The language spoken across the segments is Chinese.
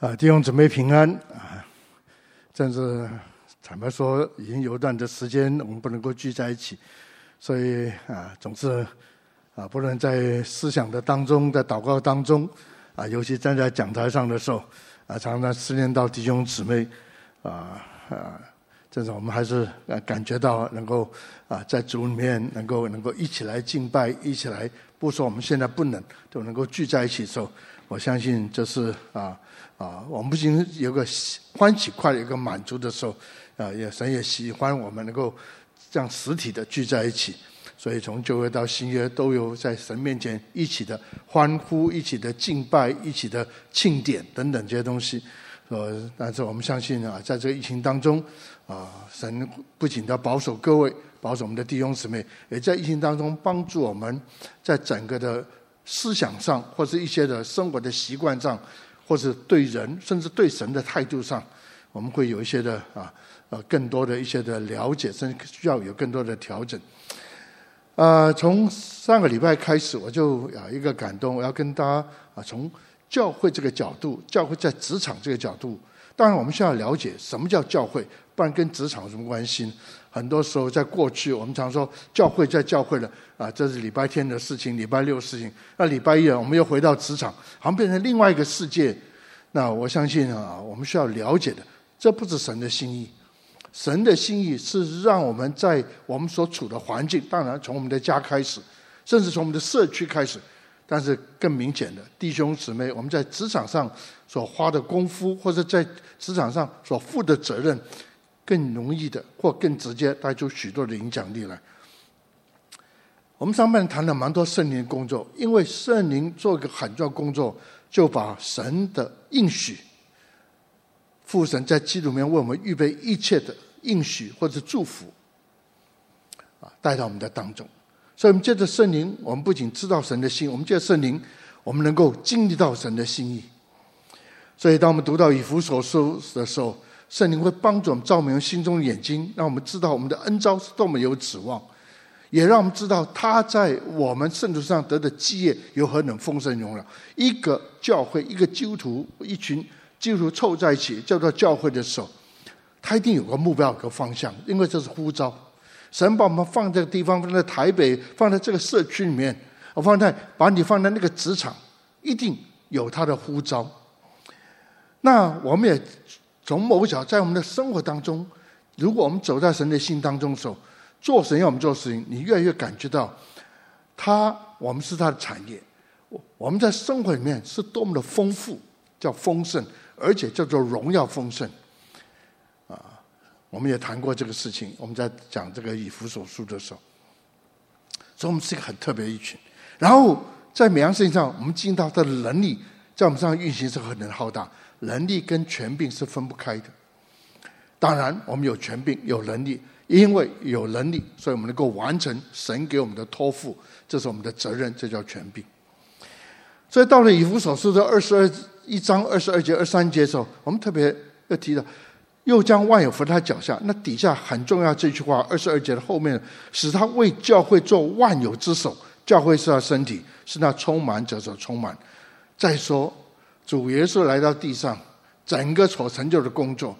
啊，弟兄姊妹平安啊！真是坦白说，已经有一段的时间我们不能够聚在一起，所以啊，总是啊，不能在思想的当中，在祷告当中啊，尤其站在讲台上的时候啊，常常思念到弟兄姊妹啊啊，这种我们还是啊感觉到能够啊在主里面能够能够一起来敬拜，一起来不说我们现在不能都能够聚在一起的时候，我相信这是啊。啊，我们不仅有个欢喜快乐、有个满足的时候，啊，也神也喜欢我们能够这样实体的聚在一起。所以从旧约到新约，都有在神面前一起的欢呼、一起的敬拜、一起的庆典等等这些东西。呃，但是我们相信啊，在这个疫情当中，啊，神不仅要保守各位，保守我们的弟兄姊妹，也在疫情当中帮助我们，在整个的思想上或者一些的生活的习惯上。或者对人，甚至对神的态度上，我们会有一些的啊，呃，更多的一些的了解，甚至需要有更多的调整。啊，从上个礼拜开始，我就有一个感动，我要跟大家啊，从教会这个角度，教会在职场这个角度，当然我们需要了解什么叫教会，不然跟职场有什么关系？很多时候，在过去，我们常说教会在教会了啊，这是礼拜天的事情，礼拜六事情。那礼拜一，我们又回到职场，好像变成另外一个世界。那我相信啊，我们需要了解的，这不是神的心意。神的心意是让我们在我们所处的环境，当然从我们的家开始，甚至从我们的社区开始。但是更明显的，弟兄姊妹，我们在职场上所花的功夫，或者在职场上所负的责任。更容易的，或更直接带出许多的影响力来。我们上半谈了蛮多圣灵工作，因为圣灵做一个很重要的工作，就把神的应许，父神在基督里面为我们预备一切的应许或者祝福，啊，带到我们的当中。所以，我们借着圣灵，我们不仅知道神的心，我们借着圣灵，我们能够经历到神的心意。所以，当我们读到以弗所书的时候，圣灵会帮助我们照明心中的眼睛，让我们知道我们的恩召是多么有指望，也让我们知道他在我们圣徒上得的基业有何等丰盛荣耀。一个教会，一个基督徒，一群基督徒凑在一起叫做教会的时候，他一定有个目标、有个方向，因为这是呼召。神把我们放在这个地方，放在台北，放在这个社区里面，我放在把你放在那个职场，一定有他的呼召。那我们也。从某个角，在我们的生活当中，如果我们走在神的心当中的时候，做神要我们做事情，你越来越感觉到，他我们是他的产业，我我们在生活里面是多么的丰富，叫丰盛，而且叫做荣耀丰盛。啊，我们也谈过这个事情，我们在讲这个以弗所书的时候，所以我们是一个很特别一群。然后在每样事情上，我们进到他的能力，在我们身上运行是何等浩大。能力跟权柄是分不开的。当然，我们有权柄、有能力，因为有能力，所以我们能够完成神给我们的托付，这是我们的责任，这叫权柄。所以到了以弗所书的二十二一章二十二节、二三节的时候，我们特别要提到，又将万有伏在他脚下。那底下很重要这句话，二十二节的后面，使他为教会做万有之首。教会是他身体，是那充满者所充满。再说。主耶稣来到地上，整个所成就的工作，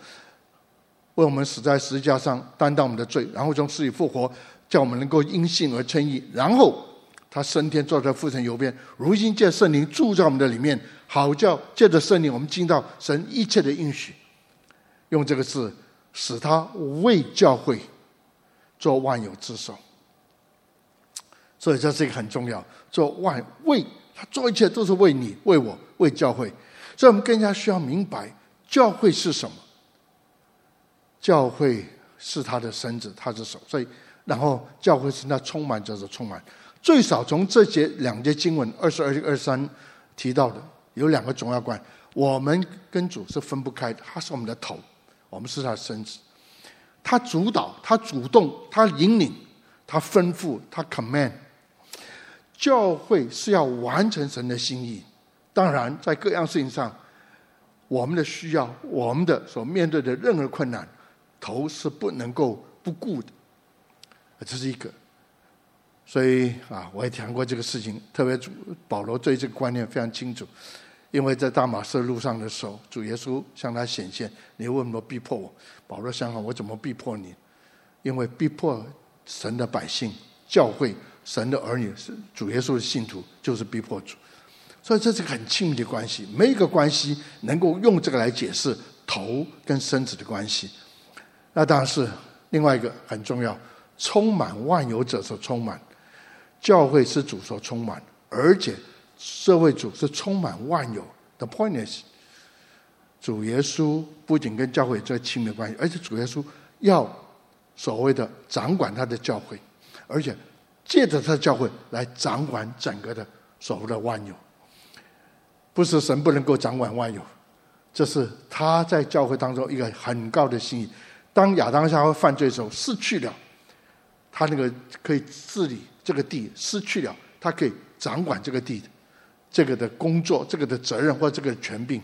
为我们死在十字架上，担当我们的罪，然后从死里复活，叫我们能够因信而称义，然后他升天坐在父神右边，如今借圣灵住在我们的里面，好叫借着圣灵我们尽到神一切的应许。用这个字，使他为教会做万有之首。所以这是一个很重要，做万为。他做一切都是为你、为我、为教会，所以我们更加需要明白教会是什么。教会是他的身子，他的手。所以，然后教会是那充满着的充满。最少从这节两节经文二十二、二三提到的，有两个重要观：我们跟主是分不开的，他是我们的头，我们是他的身子。他主导，他主动，他引领，他吩咐，他 command。教会是要完成神的心意，当然在各样事情上，我们的需要，我们的所面对的任何困难，头是不能够不顾的，这是一个。所以啊，我也讲过这个事情，特别主保罗对这个观念非常清楚。因为在大马色路上的时候，主耶稣向他显现：“你为什么逼迫我？”保罗想想：“我怎么逼迫你？因为逼迫神的百姓、教会、神的儿女是主耶稣的信徒，就是逼迫主。所以这是个很亲密的关系，没一个关系能够用这个来解释头跟身子的关系。那当然是另外一个很重要，充满万有者所充满，教会是主所充满，而且。”社会主是充满万有的 point is，主耶稣不仅跟教会最亲密关系，而且主耶稣要所谓的掌管他的教会，而且借着他的教会来掌管整个的所谓的万有。不是神不能够掌管万有，这是他在教会当中一个很高的心意。当亚当夏娃犯罪的时候，失去了他那个可以治理这个地，失去了他可以掌管这个地的。这个的工作，这个的责任或这个权柄，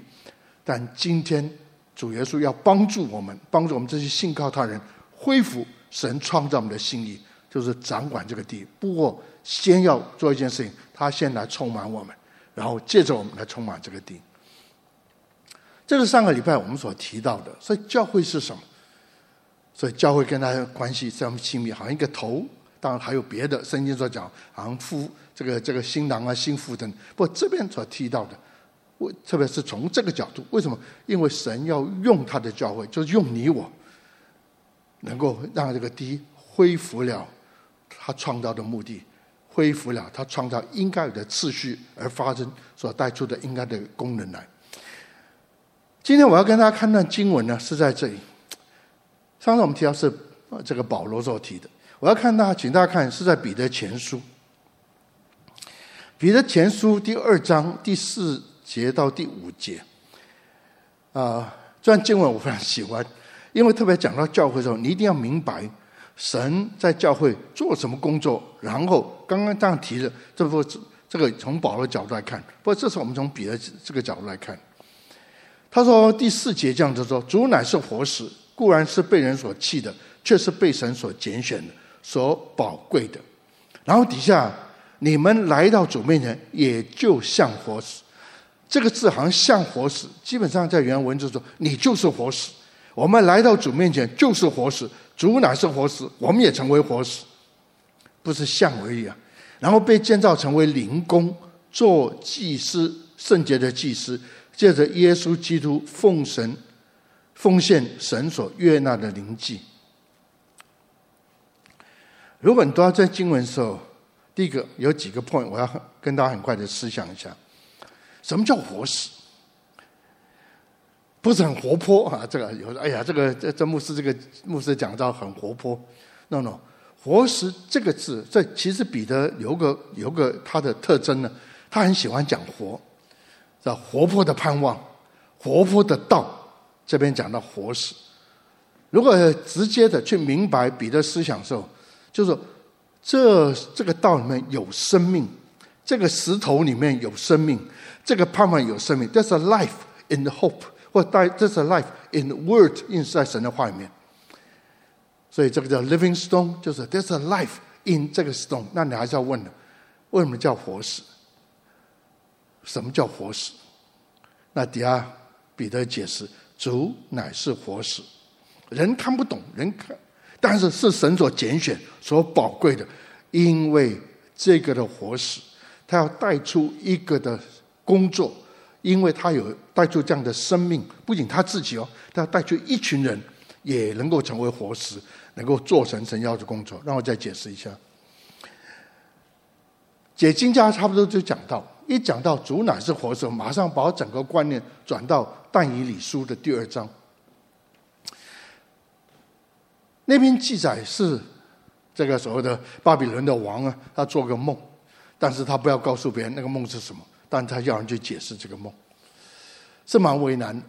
但今天主耶稣要帮助我们，帮助我们这些信靠他人恢复神创造我们的心意，就是掌管这个地。不过，先要做一件事情，他先来充满我们，然后借着我们来充满这个地。这是上个礼拜我们所提到的。所以教会是什么？所以教会跟他关系这么亲密，好像一个头。当然还有别的圣经所讲，好像夫这个这个新郎啊、新妇等。不这边所提到的，我特别是从这个角度，为什么？因为神要用他的教会，就是用你我，能够让这个地恢复了他创造的目的，恢复了他创造应该有的秩序而发生所带出的应该的功能来。今天我要跟大家看段经文呢，是在这里。上次我们提到是这个保罗所提的。我要看大家，请大家看，是在彼得前书。彼得前书第二章第四节到第五节。啊，这段经文我非常喜欢，因为特别讲到教会的时候，你一定要明白神在教会做什么工作。然后刚刚这样提的，这不这个从保罗的角度来看，不过这是我们从彼得这个角度来看。他说第四节这样子说：“主乃是活石，固然是被人所弃的，却是被神所拣选的。”所宝贵的，然后底下你们来到主面前，也就像活石。这个字好像像活石，基本上在原文就说，你就是活石。我们来到主面前就是活石，主乃是活石，我们也成为活石，不是像而已啊。然后被建造成为灵宫，做祭司，圣洁的祭司，借着耶稣基督奉神奉献神所悦纳的灵祭。如果你都要在经文的时候，第一个有几个 point，我要跟大家很快的思想一下，什么叫活石？不是很活泼啊？这个有哎呀，这个这这牧师这个牧师讲到很活泼，no no，活石这个字，这其实彼得有个有个他的特征呢，他很喜欢讲活，叫活泼的盼望，活泼的道，这边讲到活石。如果直接的去明白彼得思想的时候。就是这这个道里面有生命，这个石头里面有生命，这个盼望有生命。There's a life in the hope，或者 There's a life in word，印在神的话里面。所以这个叫 living stone，就是 There's a life in 这个 stone。那你还是要问的，为什么叫活石？什么叫活石？那底下彼得解释：主乃是活石，人看不懂，人看。但是是神所拣选、所宝贵的，因为这个的活石，他要带出一个的工作，因为他有带出这样的生命，不仅他自己哦，他要带出一群人也能够成为活石，能够做成神要的工作。让我再解释一下，解经家差不多就讲到，一讲到主乃是活石，马上把整个观念转到但以理书的第二章。那篇记载是这个所谓的巴比伦的王啊，他做个梦，但是他不要告诉别人那个梦是什么，但他要人去解释这个梦，是蛮为难的。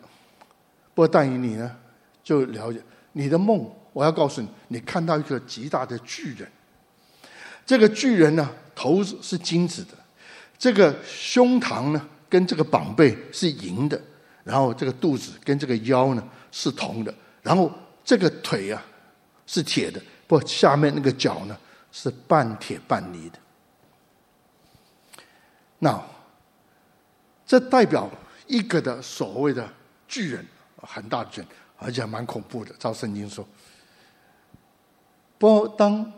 不过但以你呢，就了解你的梦，我要告诉你，你看到一个极大的巨人，这个巨人呢，头是金子的，这个胸膛呢跟这个膀背是银的，然后这个肚子跟这个腰呢是铜的，然后这个腿啊。是铁的，不，下面那个脚呢是半铁半泥的。那这代表一个的所谓的巨人，很大的巨人，而且蛮恐怖的。照圣经说，不过当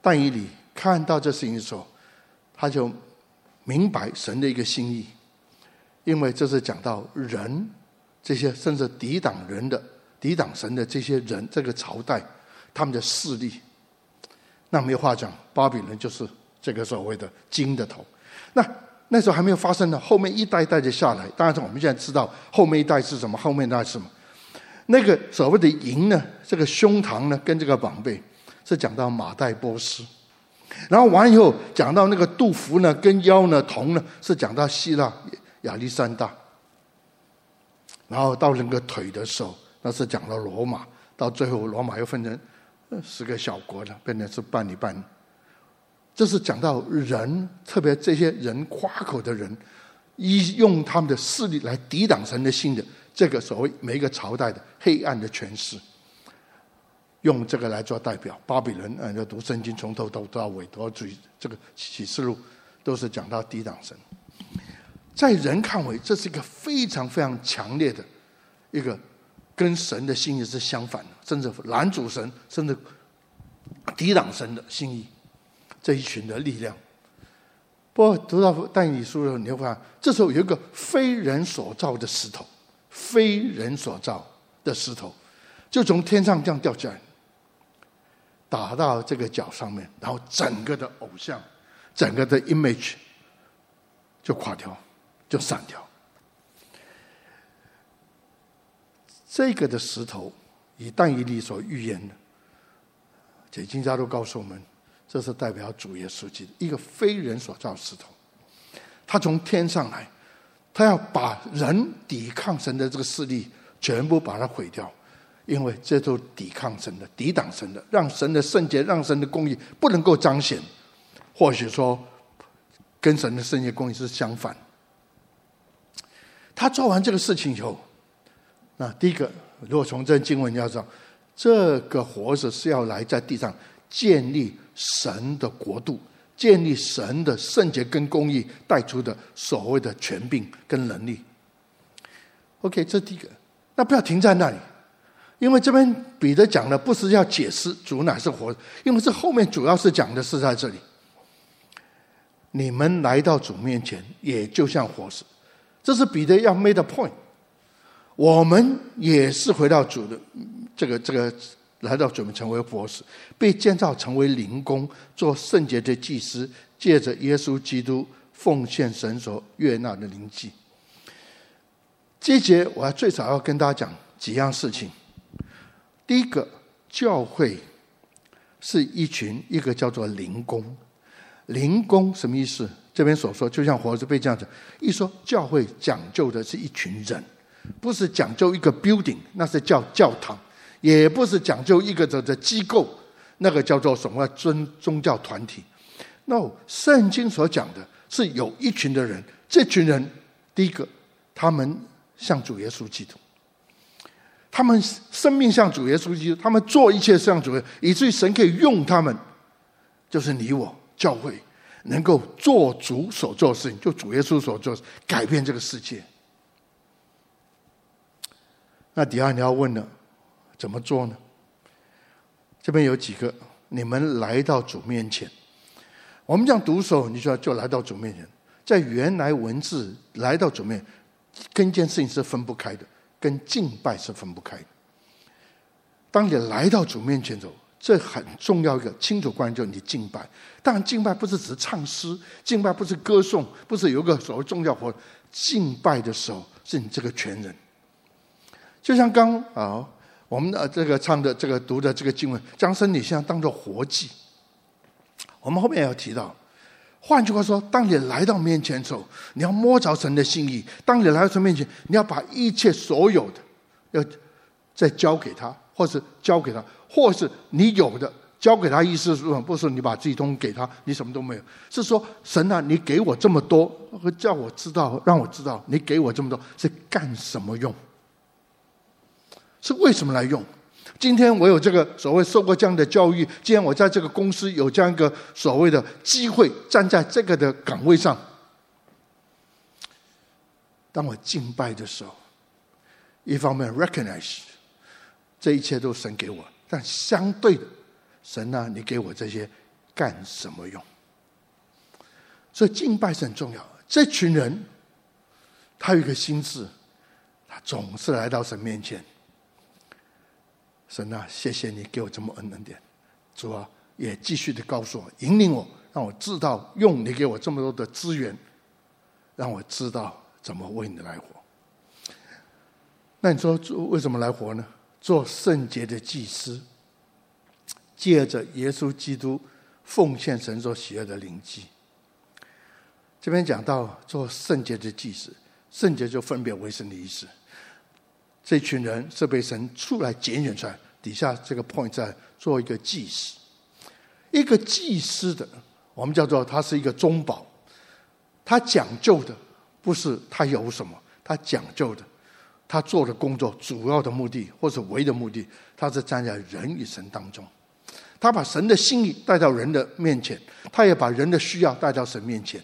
但以理看到这事情的时候，他就明白神的一个心意，因为这是讲到人这些甚至抵挡人的、抵挡神的这些人，这个朝代他们的势力。那没有话讲，巴比伦就是这个所谓的金的头。那那时候还没有发生呢，后面一代一代的下来。当然，我们现在知道后面一代是什么，后面一代是什么。那个所谓的银呢，这个胸膛呢，跟这个膀背是讲到马代波斯。然后完以后讲到那个杜甫呢，跟腰呢，铜呢是讲到希腊亚历山大。然后到那个腿的时候，那是讲到罗马。到最后，罗马又分成。十个小国了，变成是半里半。这是讲到人，特别这些人夸口的人，一用他们的势力来抵挡神的心的，这个所谓每一个朝代的黑暗的权势，用这个来做代表。巴比伦，嗯，要读圣经从头读到尾，都要注意这个启示录都是讲到抵挡神。在人看为，这是一个非常非常强烈的一个。跟神的心意是相反的，甚至拦阻神，甚至抵挡神的心意，这一群的力量。不过读到但以理书的时候，你会发现，这时候有一个非人所造的石头，非人所造的石头，就从天上这样掉下来，打到这个脚上面，然后整个的偶像，整个的 image 就垮掉，就散掉。这个的石头，以但以理所预言的，解经家都告诉我们，这是代表主耶稣基督，一个非人所造石头，他从天上来，他要把人抵抗神的这个势力全部把它毁掉，因为这都抵抗神的、抵挡神的，让神的圣洁、让神的公义不能够彰显，或许说跟神的圣洁公义是相反。他做完这个事情以后。那第一个，如果从这经文要知道，这个活着是要来在地上建立神的国度，建立神的圣洁跟公义带出的所谓的权柄跟能力。OK，这第一个。那不要停在那里，因为这边彼得讲的不是要解释主乃是活，因为这后面主要是讲的是在这里，你们来到主面前，也就像活死，这是彼得要 made point。我们也是回到主的这个这个来到准备成为博士，被建造成为灵宫，做圣洁的祭司，借着耶稣基督奉献神所悦纳的灵祭。这节我要最少要跟大家讲几样事情。第一个，教会是一群一个叫做灵工，灵工什么意思？这边所说就像活石被这样子，一说教会讲究的是一群人。不是讲究一个 building，那是叫教堂；也不是讲究一个的的机构，那个叫做什么尊宗教团体。No，圣经所讲的是有一群的人，这群人第一个，他们向主耶稣基督，他们生命向主耶稣基督，他们做一切向主耶稣，以至于神可以用他们，就是你我教会能够做主所做的事情，就主耶稣所做，改变这个世界。那底下你要问了，怎么做呢？这边有几个，你们来到主面前。我们这样读的时候，你说就来到主面前，在原来文字来到主面，跟一件事情是分不开的，跟敬拜是分不开的。当你来到主面前的时候，这很重要一个清楚观念，就是你敬拜。当然，敬拜不是只唱诗，敬拜不是歌颂，不是有个所谓重要活。敬拜的时候，是你这个全人。就像刚啊，我们的这个唱的这个读的这个经文，将身体像当做活祭。我们后面也要提到，换句话说，当你来到面前的时候，你要摸着神的心意；当你来到神面前，你要把一切所有的，要再交给他，或是交给他，或是你有的交给他。意思是说，不是你把自己东西给他，你什么都没有。是说，神啊，你给我这么多，叫我知道，让我知道，你给我这么多是干什么用？是为什么来用？今天我有这个所谓受过这样的教育，今天我在这个公司有这样一个所谓的机会，站在这个的岗位上。当我敬拜的时候，一方面 recognize 这一切都神给我，但相对的，神啊，你给我这些干什么用？所以敬拜是很重要。这群人，他有一个心智，他总是来到神面前。神啊，谢谢你给我这么恩恩典，主啊，也继续的告诉我，引领我，让我知道用你给我这么多的资源，让我知道怎么为你来活。那你说为什么来活呢？做圣洁的祭司，借着耶稣基督奉献神所喜悦的灵祭。这边讲到做圣洁的祭司，圣洁就分别为圣的意思。这群人是被神出来拣选出来，底下这个 point 在做一个祭司。一个祭司的，我们叫做他是一个中保，他讲究的不是他有什么，他讲究的，他做的工作主要的目的或是唯一的目的，他是站在人与神当中，他把神的心意带到人的面前，他也把人的需要带到神面前。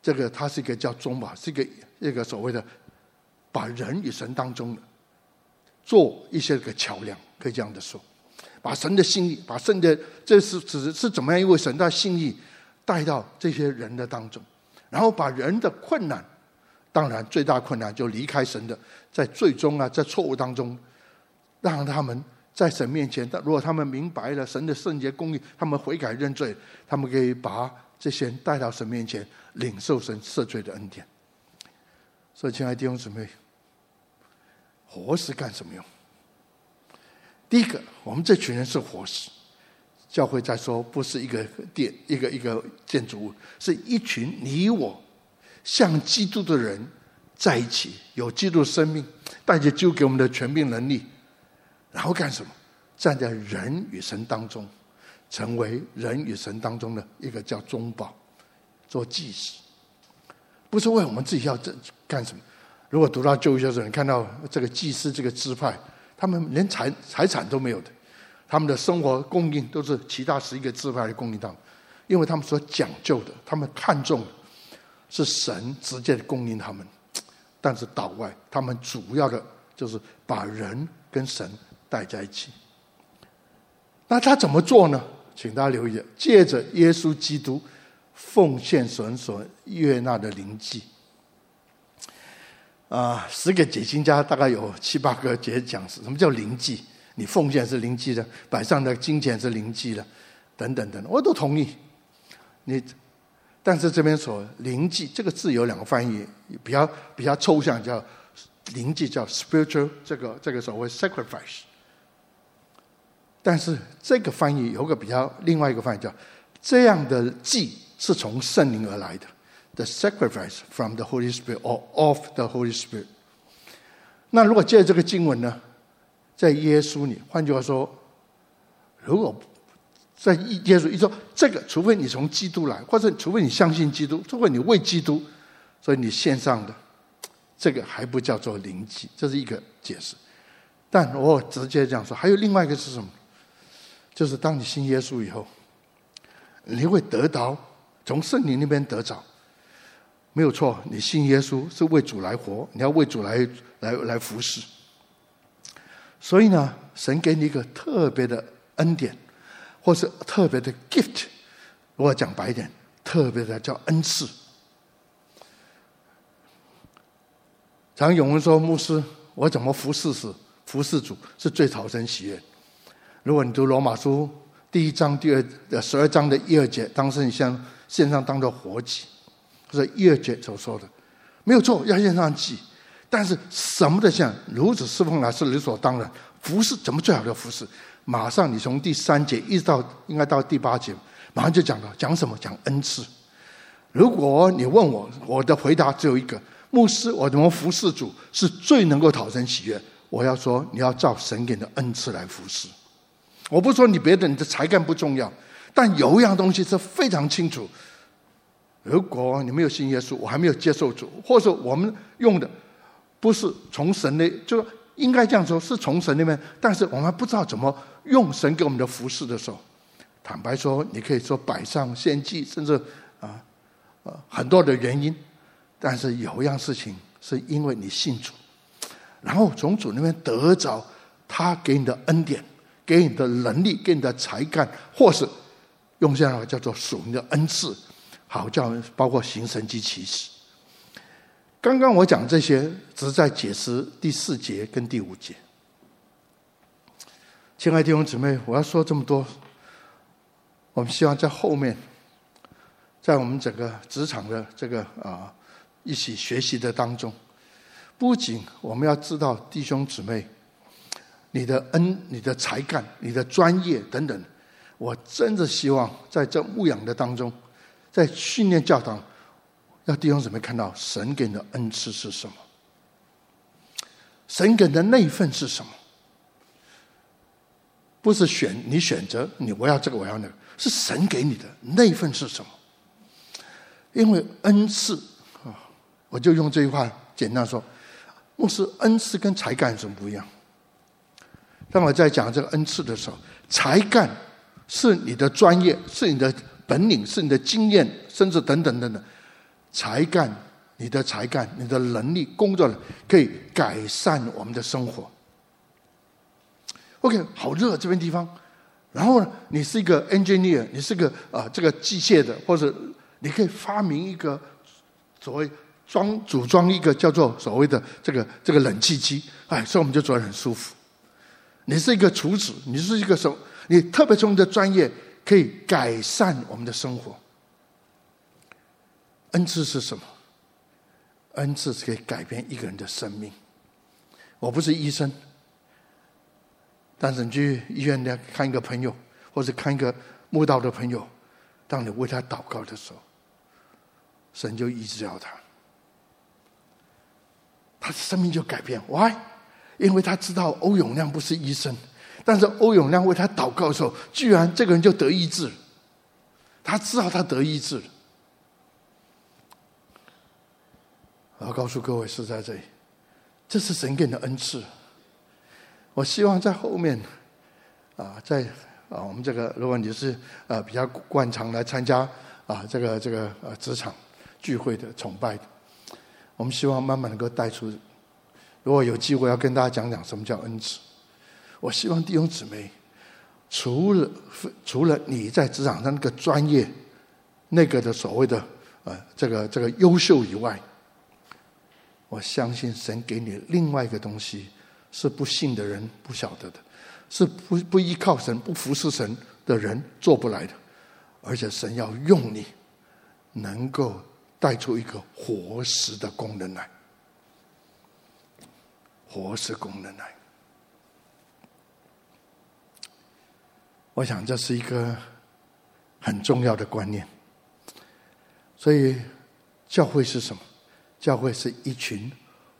这个他是一个叫中保，是一个一个所谓的把人与神当中的做一些个桥梁，可以这样的说，把神的心意，把神的这是只是怎么样一位神的心意带到这些人的当中，然后把人的困难，当然最大困难就离开神的，在最终啊，在错误当中，让他们在神面前，如果他们明白了神的圣洁公义，他们悔改认罪，他们可以把这些人带到神面前。领受神赦罪的恩典，所以亲爱的弟兄姊妹，活石干什么用？第一个，我们这群人是活石，教会在说，不是一个殿，一个一个建筑物，是一群你我像基督的人在一起，有基督生命，带着基督给我们的权柄能力，然后干什么？站在人与神当中，成为人与神当中的一个叫中保。做祭司，不是为我们自己要这干什么？如果读到旧约的时候，你看到这个祭司这个支派，他们连财财产都没有的，他们的生活供应都是其他十一个支派的供应他们，因为他们所讲究的，他们看重的是神直接供应他们，但是岛外他们主要的就是把人跟神带在一起。那他怎么做呢？请大家留意，借着耶稣基督。奉献神所悦纳的灵祭啊，十个解经家大概有七八个解讲是什么叫灵祭？你奉献是灵祭的，摆上的金钱是灵祭的，等等等等，我都同意。你，但是这边说灵祭这个字有两个翻译，比较比较抽象，叫灵祭叫 spiritual，这个这个所谓 sacrifice。但是这个翻译有个比较另外一个翻译叫这样的祭。是从圣灵而来的，the sacrifice from the Holy Spirit or of the Holy Spirit。那如果借这个经文呢，在耶稣里，换句话说，如果在耶稣一说这个，除非你从基督来，或者除非你相信基督，除非你为基督，所以你献上的这个还不叫做灵祭，这是一个解释。但我直接这样说，还有另外一个是什么？就是当你信耶稣以后，你会得到。从圣灵那边得着，没有错。你信耶稣是为主来活，你要为主来来来服侍。所以呢，神给你一个特别的恩典，或是特别的 gift。我讲白一点，特别的叫恩赐。常有人说，牧师，我怎么服侍是服侍主是最讨神喜悦。如果你读罗马书第一章第二呃十二章的一二节，当时你像。献上当做活祭，这是一二节所说的，没有错，要献上祭。但是什么的像如此侍奉来是理所当然。服侍怎么最好的服侍？马上你从第三节一直到应该到第八节，马上就讲到讲什么？讲恩赐。如果你问我，我的回答只有一个：牧师，我怎么服侍主是最能够讨神喜悦？我要说，你要照神给的恩赐来服侍。我不说你别的，你的才干不重要。但有一样东西是非常清楚：如果你没有信耶稣，我还没有接受主，或者我们用的不是从神那，就应该这样说，是从神那边，但是我们不知道怎么用神给我们的服饰的时候，坦白说，你可以说摆上献祭，甚至啊啊很多的原因，但是有一样事情是因为你信主，然后从主那边得着他给你的恩典，给你的能力，给你的才干，或是用这样的话叫做属灵的恩赐，好叫包括行神迹奇事。刚刚我讲这些，只是在解释第四节跟第五节。亲爱的弟兄姊妹，我要说这么多，我们希望在后面，在我们整个职场的这个啊一起学习的当中，不仅我们要知道弟兄姊妹，你的恩、你的才干、你的专业等等，我真的希望在这牧养的当中，在训练教堂，要弟兄姊妹看到神给你的恩赐是什么，神给的那份是什么。不是选你选择你，我要这个，我要那个，是神给你的那一份是什么？因为恩赐啊，我就用这句话简单说，牧师，恩赐跟才干有什么不一样？当我在讲这个恩赐的时候，才干是你的专业，是你的本领，是你的经验，甚至等等等等。才干，你的才干，你的能力，工作可以改善我们的生活。OK，好热这边地方，然后呢，你是一个 engineer，你是个啊、这个机械的，或者你可以发明一个所谓装组装一个叫做所谓的这个这个冷气机，哎，所以我们就觉得很舒服。你是一个厨子，你是一个什？你特别从你的专业可以改善我们的生活。恩赐是什么？恩赐是可以改变一个人的生命。我不是医生。但是你去医院里看一个朋友，或者看一个慕道的朋友，当你为他祷告的时候，神就医治了他，他的生命就改变。Why？因为他知道欧永亮不是医生，但是欧永亮为他祷告的时候，居然这个人就得医治。他知道他得医治。我要告诉各位是在这里，这是神给你的恩赐。我希望在后面，啊，在啊，我们这个，如果你是啊比较惯常来参加啊这个这个呃职场聚会的崇拜的，我们希望慢慢能够带出，如果有机会要跟大家讲讲什么叫恩赐。我希望弟兄姊妹，除了除了你在职场上那个专业，那个的所谓的呃这个这个优秀以外，我相信神给你另外一个东西。是不信的人不晓得的，是不不依靠神、不服侍神的人做不来的，而且神要用你，能够带出一个活实的功能来，活石功能来。我想这是一个很重要的观念。所以，教会是什么？教会是一群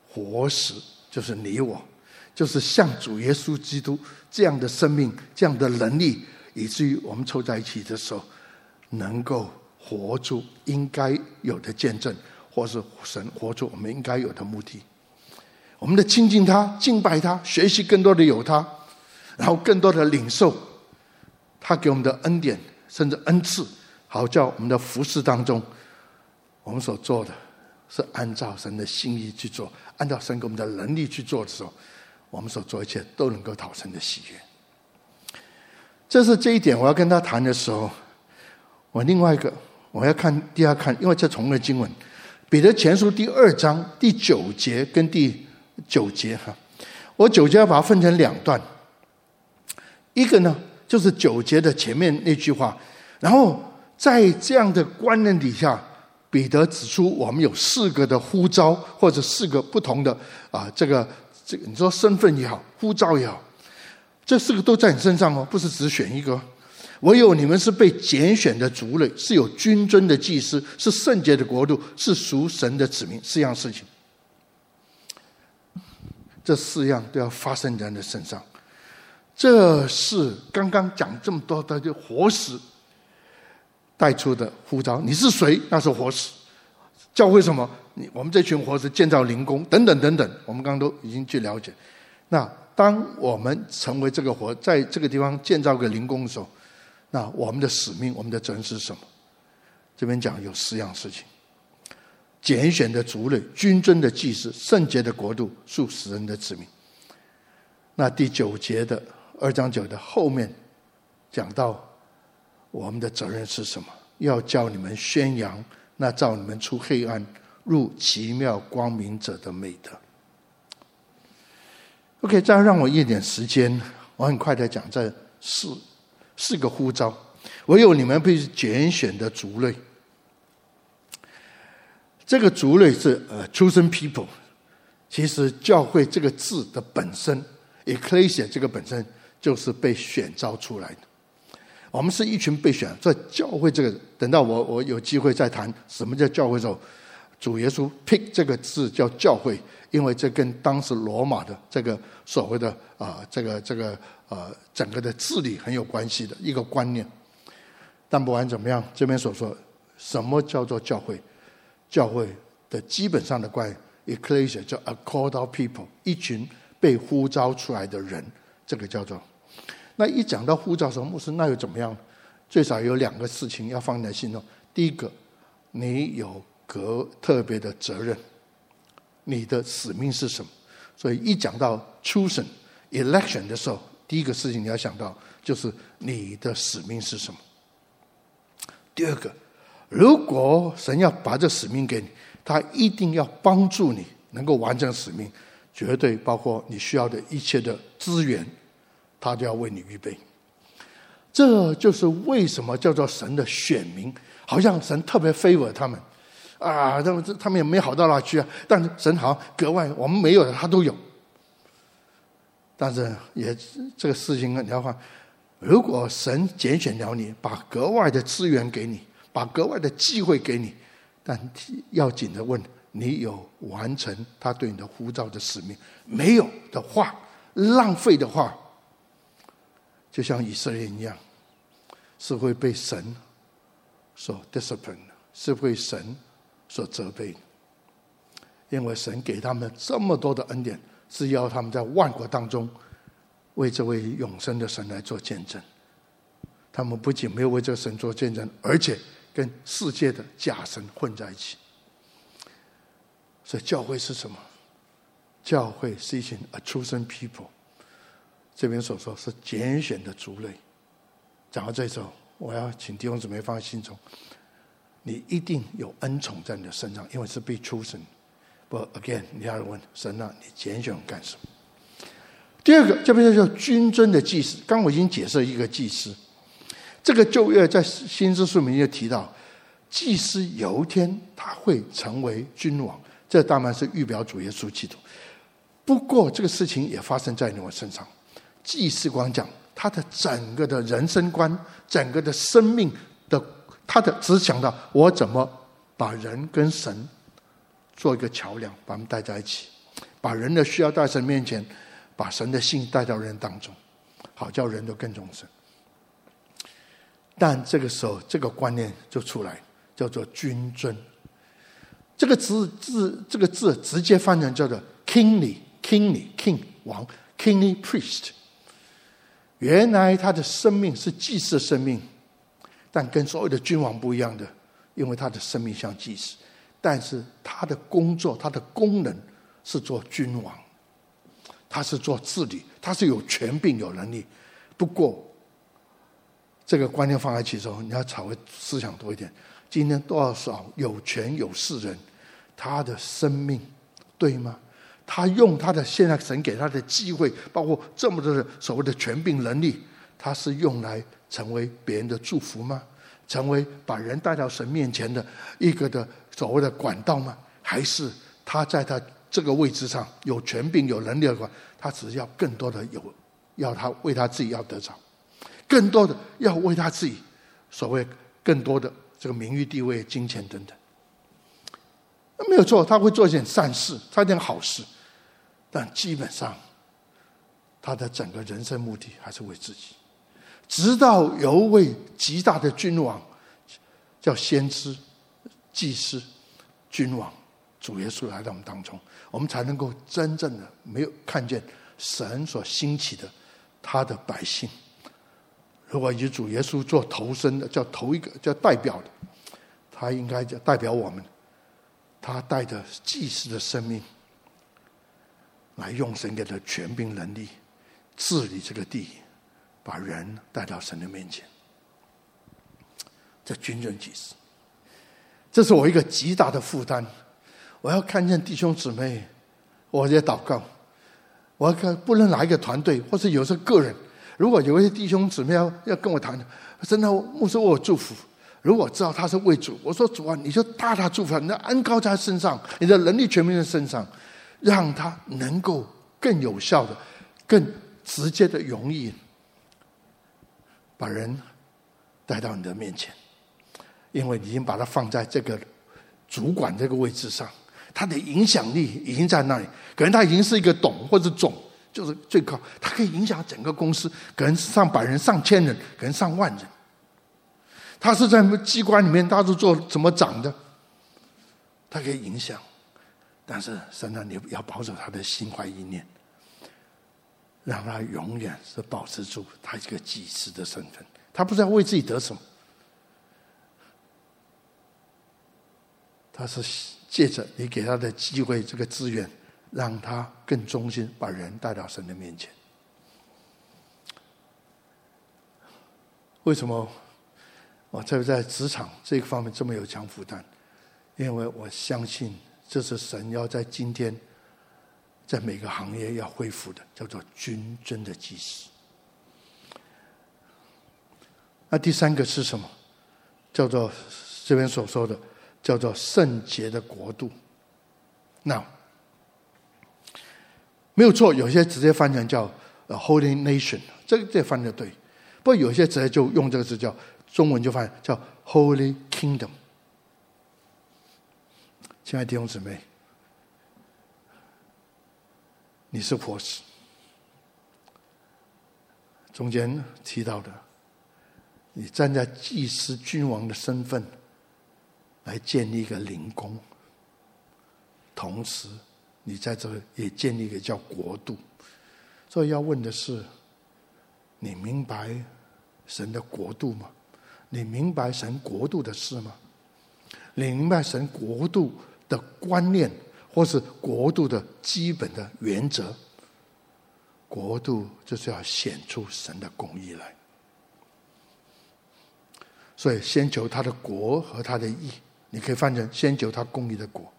活石，就是你我。就是像主耶稣基督这样的生命、这样的能力，以至于我们凑在一起的时候，能够活出应该有的见证，或是神活出我们应该有的目的。我们的亲近他、敬拜他、学习更多的有他，然后更多的领受他给我们的恩典，甚至恩赐，好叫我们的服饰当中，我们所做的是按照神的心意去做，按照神给我们的能力去做的时候。我们所做一切都能够讨神的喜悦，这是这一点。我要跟他谈的时候，我另外一个我要看第二看，因为这同一个经文，彼得前书第二章第九节跟第九节哈，我九节要把它分成两段，一个呢就是九节的前面那句话，然后在这样的观念底下，彼得指出我们有四个的呼召，或者四个不同的啊这个。这个你说身份也好，呼召也好，这四个都在你身上哦，不是只选一个。唯有你们是被拣选的族类，是有君尊的祭司，是圣洁的国度，是属神的子民。四样事情，这四样都要发生在人的身上。这是刚刚讲这么多的活石带出的呼召。你是谁？那是活石。教会什么？你我们这群活石建造灵宫等等等等，我们刚刚都已经去了解。那当我们成为这个活，在这个地方建造个灵宫的时候，那我们的使命、我们的责任是什么？这边讲有四样事情。拣选的族类，君尊的祭司，圣洁的国度，属死人的子民。那第九节的二章九的后面讲到，我们的责任是什么？要叫你们宣扬那照你们出黑暗入奇妙光明者的美德。OK，再让我一点时间，我很快的讲这四四个呼召。唯有你们被拣选的族类，这个族类是呃，chosen people。其实教会这个字的本身，ecclesia 这个本身就是被选召出来的。我们是一群被选，在教会这个，等到我我有机会再谈什么叫教会的时候，主耶稣 pick 这个字叫教会，因为这跟当时罗马的这个所谓的啊、这个这个呃，整个的治理很有关系的一个观念。但不管怎么样，这边所说，什么叫做教会？教会的基本上的关系，ecclesia 叫 a call of people，一群被呼召出来的人，这个叫做。那一讲到护照什么牧师，那又怎么样？最少有两个事情要放在心中。第一个，你有个特别的责任，你的使命是什么？所以一讲到 chosen election 的时候，第一个事情你要想到就是你的使命是什么。第二个，如果神要把这使命给你，他一定要帮助你能够完成使命，绝对包括你需要的一切的资源，他就要为你预备。这就是为什么叫做神的选民，好像神特别 favor 他们啊，他们这他们也没好到哪去啊，但是神好像格外我们没有的他都有。但是也这个事情你要看。如果神拣选了你，把格外的资源给你，把格外的机会给你，但要紧的问，你有完成他对你的呼召的使命？没有的话，浪费的话，就像以色列一样，是会被神所 discipline，是会神所责备的。因为神给他们这么多的恩典，是要他们在万国当中。为这位永生的神来做见证，他们不仅没有为这个神做见证，而且跟世界的假神混在一起。所以教会是什么？教会是一群 a chosen people，这边所说是拣选的族类。讲到这时候，我要请弟兄姊妹放在心中，你一定有恩宠在你的身上，因为是被出生。不，again，你要问神啊，你拣选干什么？第二个，这边叫君尊的祭司。刚我已经解释一个祭司，这个旧约在新知书里面就提到，祭司有一天他会成为君王，这当然是预表主耶稣基督。不过这个事情也发生在你我身上。祭司光讲他的整个的人生观，整个的生命的，他的只想到我怎么把人跟神做一个桥梁，把他们带在一起，把人的需要带神面前。把神的信带到人当中，好叫人都更重神。但这个时候，这个观念就出来，叫做君尊。这个字字这个字直接翻成叫做 kingly，kingly，king 王，kingly priest。原来他的生命是祭司的生命，但跟所有的君王不一样的，因为他的生命像祭司，但是他的工作，他的功能是做君王。他是做治理，他是有权柄、有能力。不过，这个观念放在一起之后，你要稍微思想多一点。今天多少有权有势人，他的生命对吗？他用他的现在神给他的机会，包括这么多的所谓的权柄能力，他是用来成为别人的祝福吗？成为把人带到神面前的一个的所谓的管道吗？还是他在他？这个位置上有权柄、有能力的话，他只要更多的有，要他为他自己要得着，更多的要为他自己所谓更多的这个名誉、地位、金钱等等。没有错，他会做一件善事，他一件好事，但基本上他的整个人生目的还是为自己。直到有位极大的君王，叫先知、祭司、君王。主耶稣来到我们当中，我们才能够真正的没有看见神所兴起的他的百姓。如果以主耶稣做头生的，叫头一个叫代表的，他应该叫代表我们。他带着祭司的生命，来用神给的权柄能力治理这个地，把人带到神的面前。这军人祭司，这是我一个极大的负担。我要看见弟兄姊妹，我也祷告。我要看，不论哪一个团队，或是有时候个人，如果有一些弟兄姊妹要要跟我谈，真的牧师为我祝福。如果知道他是为主，我说主啊，你就大大祝福他，你安高在他身上，你的能力全面在身上，让他能够更有效的、更直接的、容易把人带到你的面前，因为你已经把他放在这个主管这个位置上，他的影响力已经在那里，可能他已经是一个董或者总，就是最高，他可以影响整个公司，可能上百人、上千人，可能上万人。他是在机关里面，他是做怎么长的？他可以影响，但是神啊，你要保守他的心怀意念，让他永远是保持住他这个祭司的身份。他不是要为自己得什么，他是借着你给他的机会，这个资源，让他更忠心，把人带到神的面前。为什么？我在在职场这个方面这么有强负担，因为我相信这是神要在今天，在每个行业要恢复的，叫做君尊的祭司。那第三个是什么？叫做这边所说的，叫做圣洁的国度。那没有错，有些直接翻成叫 Holy Nation，这个这翻的对。不过有些直接就用这个字叫。中文就翻叫 Holy Kingdom。亲爱的弟兄姊妹，你是活石。中间提到的，你站在祭司君王的身份来建立一个灵宫，同时你在这也建立一个叫国度。所以要问的是，你明白神的国度吗？你明白神国度的事吗？你明白神国度的观念，或是国度的基本的原则？国度就是要显出神的公义来，所以先求他的国和他的义，你可以翻成先求他公义的国。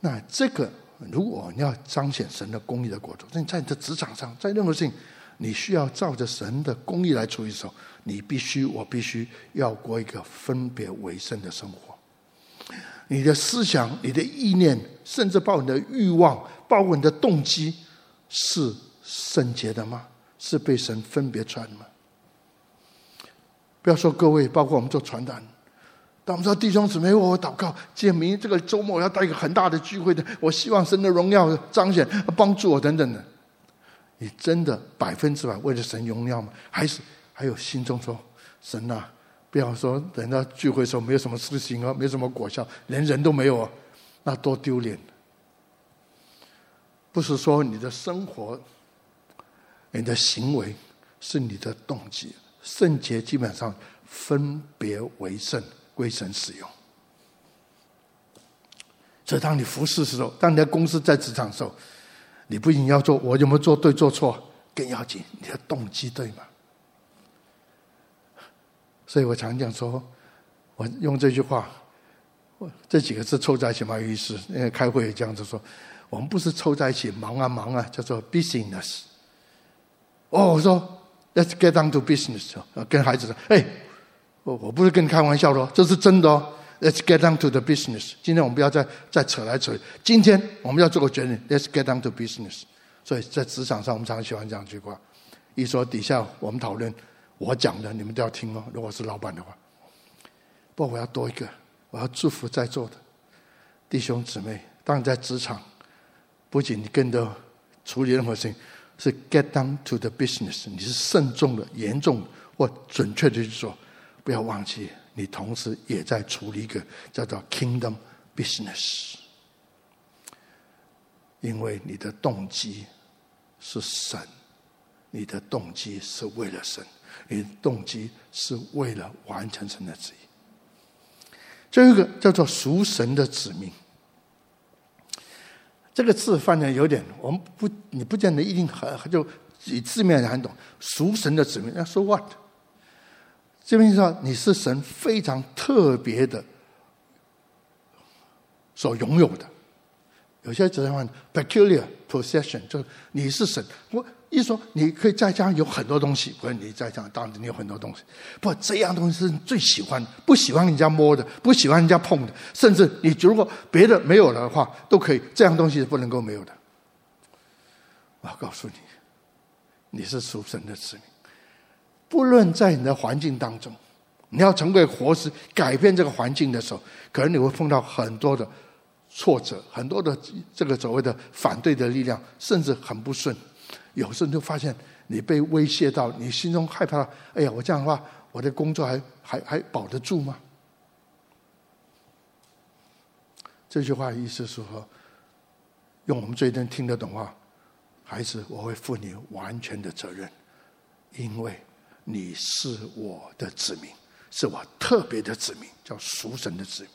那这个，如果你要彰显神的公义的国度，那你在你的职场上，在任何事情，你需要照着神的公义来处理的时候。你必须，我必须要过一个分别为圣的生活。你的思想、你的意念，甚至包括你的欲望、包括你的动机，是圣洁的吗？是被神分别出来的吗？不要说各位，包括我们做传单，当我们说弟兄姊妹，我祷告，今明这个周末要带一个很大的聚会的，我希望神的荣耀彰显，帮助我等等的。你真的百分之百为了神荣耀吗？还是？还有心中说：“神呐，不要说等到聚会的时候没有什么事情啊，没什么果效，连人都没有啊，那多丢脸！不是说你的生活、你的行为是你的动机，圣洁基本上分别为圣，归神使用。所以，当你服侍的时候，当你在公司在职场的时候，你不仅要做我有没有做对做错，更要紧你的动机对吗？”所以我常讲说，我用这句话，我这几个字凑在一起蛮有意思。因为开会也这样子说，我们不是凑在一起忙啊忙啊，叫做 business。哦，我说 let's get down to business，跟孩子说，哎，我我不是跟你开玩笑的哦，这是真的哦。Let's get down to the business。今天我们不要再再扯来扯去，今天我们要做个决定，let's get down to business。所以在职场上，我们常常喜欢这样一句话，一说底下我们讨论。我讲的你们都要听哦。如果是老板的话，不过我要多一个，我要祝福在座的弟兄姊妹。当你在职场，不仅你跟着处理任何事情，是 get down to the business，你是慎重的、严重的或准确的去做。不要忘记，你同时也在处理一个叫做 kingdom business，因为你的动机是神，你的动机是为了神。你的动机是为了完成神的旨意。最后一个叫做属神的子民，这个字翻的有点，我们不，你不见得一定很就以字面来很懂。属神的子民，那说 what？这边说你是神非常特别的所拥有的。有些直接翻 peculiar possession，就是你是神。我一说你可以在家有很多东西，不是你在家当然你有很多东西。不，这样东西是你最喜欢，不喜欢人家摸的，不喜欢人家碰的，甚至你如果别的没有了的话，都可以。这样东西是不能够没有的。我要告诉你，你是属神的子民。不论在你的环境当中，你要成为活石，改变这个环境的时候，可能你会碰到很多的。挫折，很多的这个所谓的反对的力量，甚至很不顺。有时候你就发现你被威胁到，你心中害怕。哎呀，我这样的话，我的工作还还还保得住吗？这句话意思是说，用我们最能听得懂话，孩子，我会负你完全的责任，因为你是我的子民，是我特别的子民，叫属神的子民。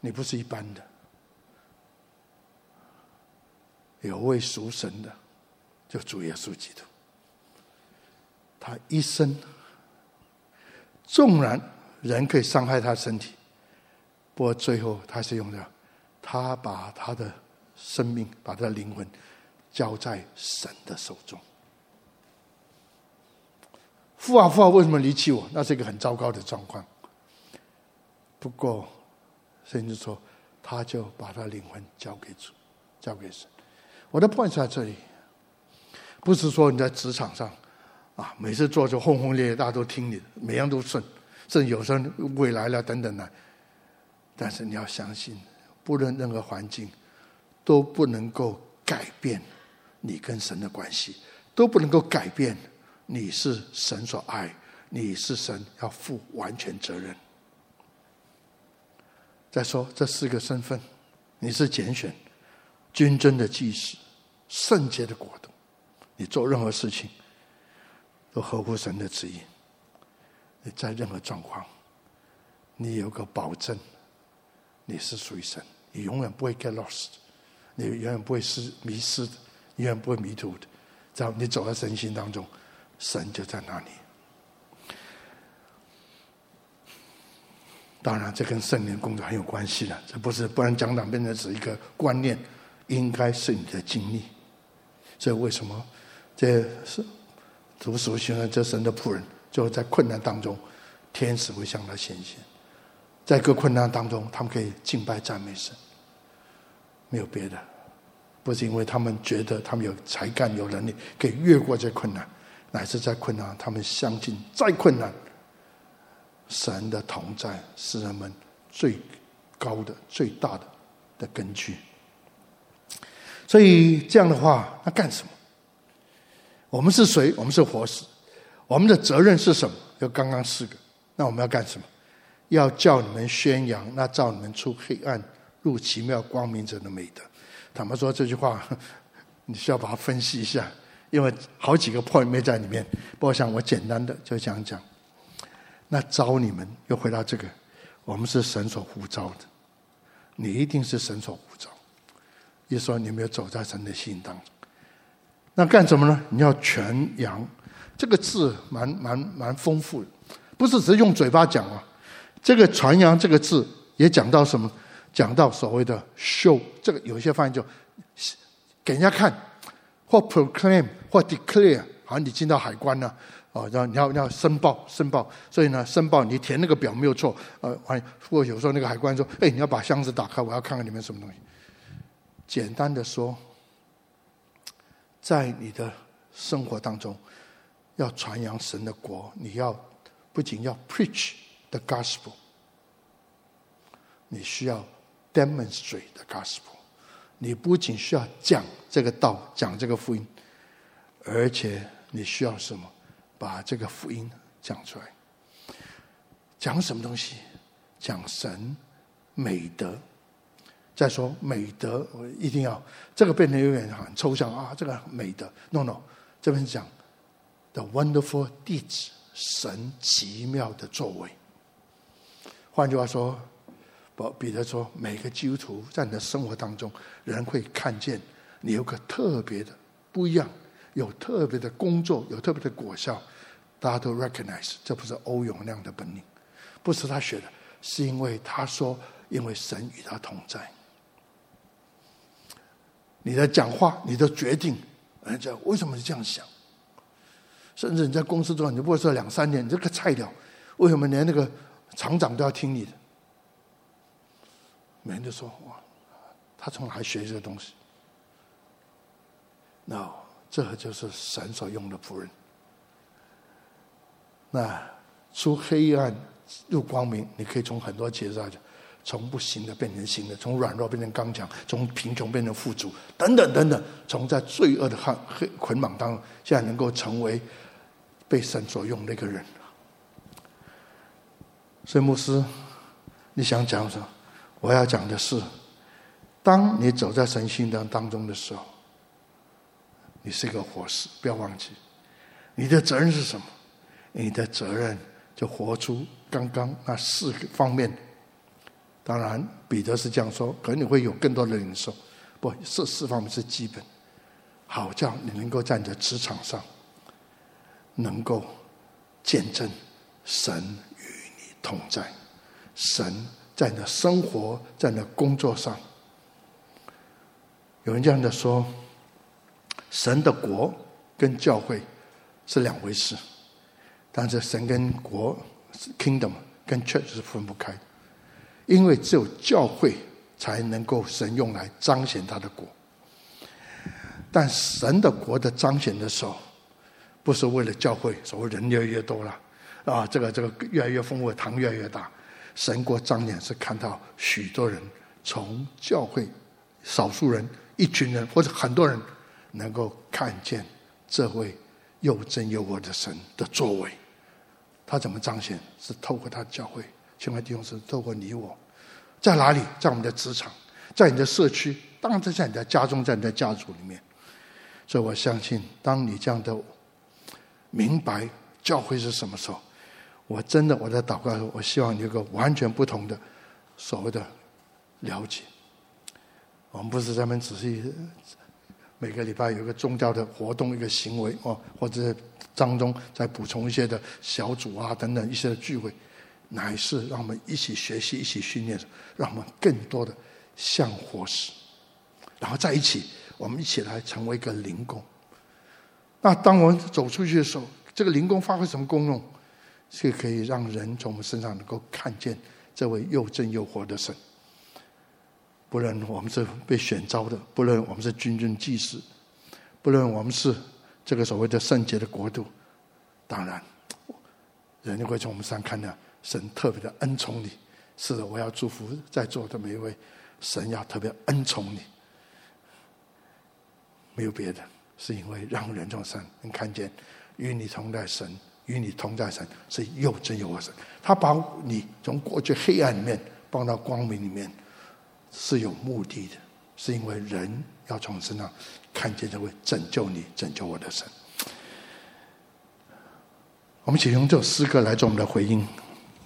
你不是一般的，有位属神的，就主耶稣基督。他一生，纵然人可以伤害他身体，不过最后他是用的，他把他的生命，把他的灵魂交在神的手中。父啊父啊，为什么离弃我？那是一个很糟糕的状况。不过。甚至说，他就把他灵魂交给主，交给神。我的 point 在这里，不是说你在职场上啊，每次做就轰轰烈烈，大家都听你的，每样都顺，甚至有时候未来了等等的。但是你要相信，不论任何环境，都不能够改变你跟神的关系，都不能够改变你是神所爱，你是神要负完全责任。再说这四个身份，你是拣选、君尊的祭司、圣洁的国度，你做任何事情都合乎神的旨意。你在任何状况，你有个保证，你是属于神，你永远不会 get lost，你永远不会失迷失，永远不会迷途的。只要你走在神心当中，神就在那里。当然，这跟圣灵工作很有关系的。这不是，不然讲讲变成只一个观念，应该是你的经历。所以为什么这是主熟悉了这神的仆人，就在困难当中，天使会向他显现。在各困难当中，他们可以敬拜赞美神。没有别的，不是因为他们觉得他们有才干、有能力可以越过这困难，乃是在困难，他们相信再困难。神的同在是人们最高的、最大的的根据。所以这样的话，那干什么？我们是谁？我们是活死。我们的责任是什么？就刚刚四个。那我们要干什么？要叫你们宣扬那召你们出黑暗入奇妙光明者的美德。坦白说，这句话 你需要把它分析一下，因为好几个 point 没在里面。不过，我想我简单的就讲讲。那召你们又回到这个，我们是神所呼召的，你一定是神所呼召。也说你没有走在神的心当中，那干什么呢？你要传扬这个字蛮蛮蛮丰富的，不是只是用嘴巴讲啊。这个传扬这个字也讲到什么？讲到所谓的 show，这个有些翻译就给人家看，或 proclaim 或 declare，好你进到海关呢、哦，然后你要你要申报申报，所以呢，申报你填那个表没有错。呃，还不过有时候那个海关说：“哎，你要把箱子打开，我要看看里面什么东西。”简单的说，在你的生活当中，要传扬神的国，你要不仅要 preach the gospel，你需要 demonstrate the gospel。你不仅需要讲这个道，讲这个福音，而且你需要什么？把这个福音讲出来，讲什么东西？讲神美德。再说美德，我一定要这个变得有点很抽象啊！这个美德，no no，这边讲 the wonderful deeds，神奇妙的作为。换句话说，不，彼得说，每个基督徒在你的生活当中，人会看见你有个特别的不一样，有特别的工作，有特别的果效，大家都 recognize，这不是欧永亮的本领，不是他学的，是因为他说，因为神与他同在。你的讲话，你的决定，人家为什么是这样想？甚至你在公司中，你不会说两三年，你这个菜鸟，为什么连那个厂长都要听你的？每人就说：“哇，他从哪里学这个东西？”No，这就是神所用的仆人。那出黑暗入光明，你可以从很多节上讲。从不行的变成行的，从软弱变成刚强，从贫穷变成富足，等等等等。从在罪恶的黑黑捆绑当中，现在能够成为被神所用的一个人。所以牧师，你想讲什么？我要讲的是，当你走在神心当当中的时候，你是一个活石，不要忘记，你的责任是什么？你的责任就活出刚刚那四个方面。当然，彼得是这样说，可能你会有更多的领受。不，这四方面是基本，好叫你能够站在职场上，能够见证神与你同在，神在你的生活，在你的工作上。有人这样的说，神的国跟教会是两回事，但是神跟国 （kingdom） 跟 church 是分不开的。因为只有教会才能够神用来彰显他的国，但神的国的彰显的时候，不是为了教会，所谓人越来越多了啊，这个这个越来越丰富，堂越来越大。神国彰显是看到许多人从教会少数人、一群人或者很多人能够看见这位又真又活的神的作为。他怎么彰显？是透过他教会。亲爱弟兄，是透过你我，在哪里？在我们的职场，在你的社区，当然在你的家中，在你的家族里面。所以我相信，当你这样的明白教会是什么时候，我真的我在祷告的时候，我希望你有个完全不同的所谓的了解。我们不是专门只是每个礼拜有个宗教的活动，一个行为哦，或者当中再补充一些的小组啊等等一些的聚会。乃是让我们一起学习、一起训练，让我们更多的像活石，然后在一起，我们一起来成为一个灵工。那当我们走出去的时候，这个灵工发挥什么功用？是可以让人从我们身上能够看见这位又真又活的神。不论我们是被选召的，不论我们是君尊祭司，不论我们是这个所谓的圣洁的国度，当然，人就会从我们身上看到。神特别的恩宠你，是的，我要祝福在座的每一位，神要特别恩宠你，没有别的，是因为让人众生能看见与你同在神，与你同在神是又真又活神，他把你从过去黑暗里面放到光明里面，是有目的的，是因为人要从身上看见这位拯救你、拯救我的神。我们请用这首诗歌来做我们的回应。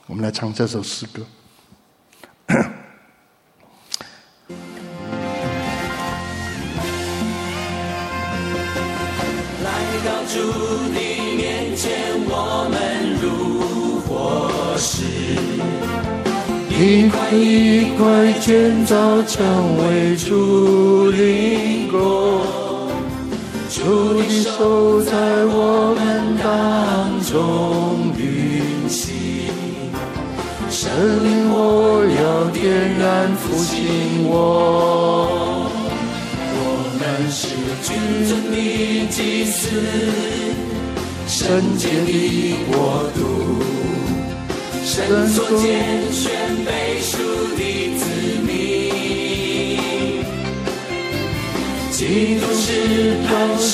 我们来唱这首诗歌。来到主的面前，我们如活石，一块一块建造成为主灵宫，主的手在我们当中灵，我要点燃复兴我。我们是君尊的祭司，圣洁的国度，神所拣选被赎的子民。基督是磐石，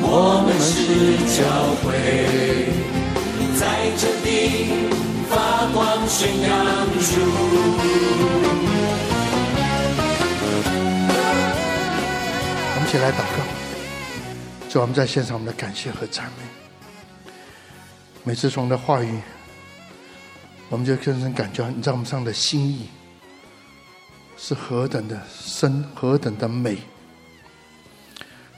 我们是教会，在这里。发光宣扬主。我们一起来祷告，主，我们在献上我们的感谢和赞美。每次从的话语，我们就深深感觉你在我们上的心意是何等的深，何等的美。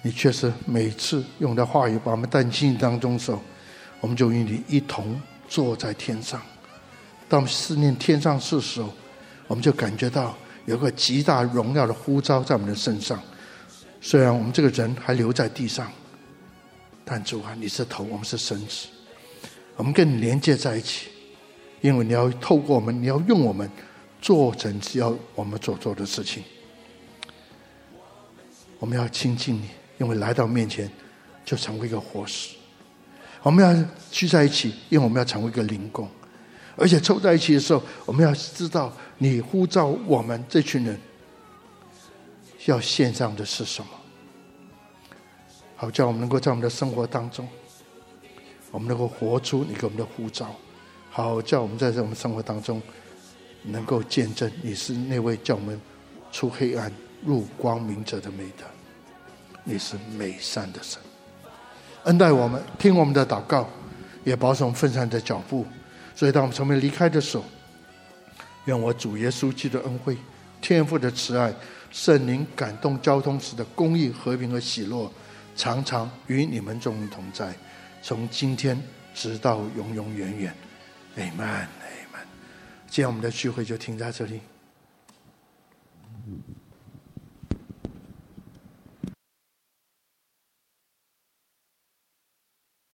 你确实每次用的话语把我们带进心当中的时候，我们就与你一同坐在天上。当我们思念天上事时候，我们就感觉到有个极大荣耀的呼召在我们的身上。虽然我们这个人还留在地上，但主啊，你是头，我们是身子，我们跟你连接在一起，因为你要透过我们，你要用我们做成只要我们所做的事情。我们要亲近你，因为来到面前就成为一个活石。我们要聚在一起，因为我们要成为一个灵宫。而且凑在一起的时候，我们要知道你呼召我们这群人。要献上的是什么？好，叫我们能够在我们的生活当中，我们能够活出你给我们的呼召。好，叫我们在这我们生活当中，能够见证你是那位叫我们出黑暗入光明者的美德。你是美善的神，恩待我们，听我们的祷告，也保守我们分散的脚步。所以，当我们从这离开的时候，愿我主耶稣基督恩惠、天父的慈爱。圣灵感动交通时的公义、和平和喜乐，常常与你们众人同在，从今天直到永永远远。Amen，Amen。今天我们的聚会就停在这里。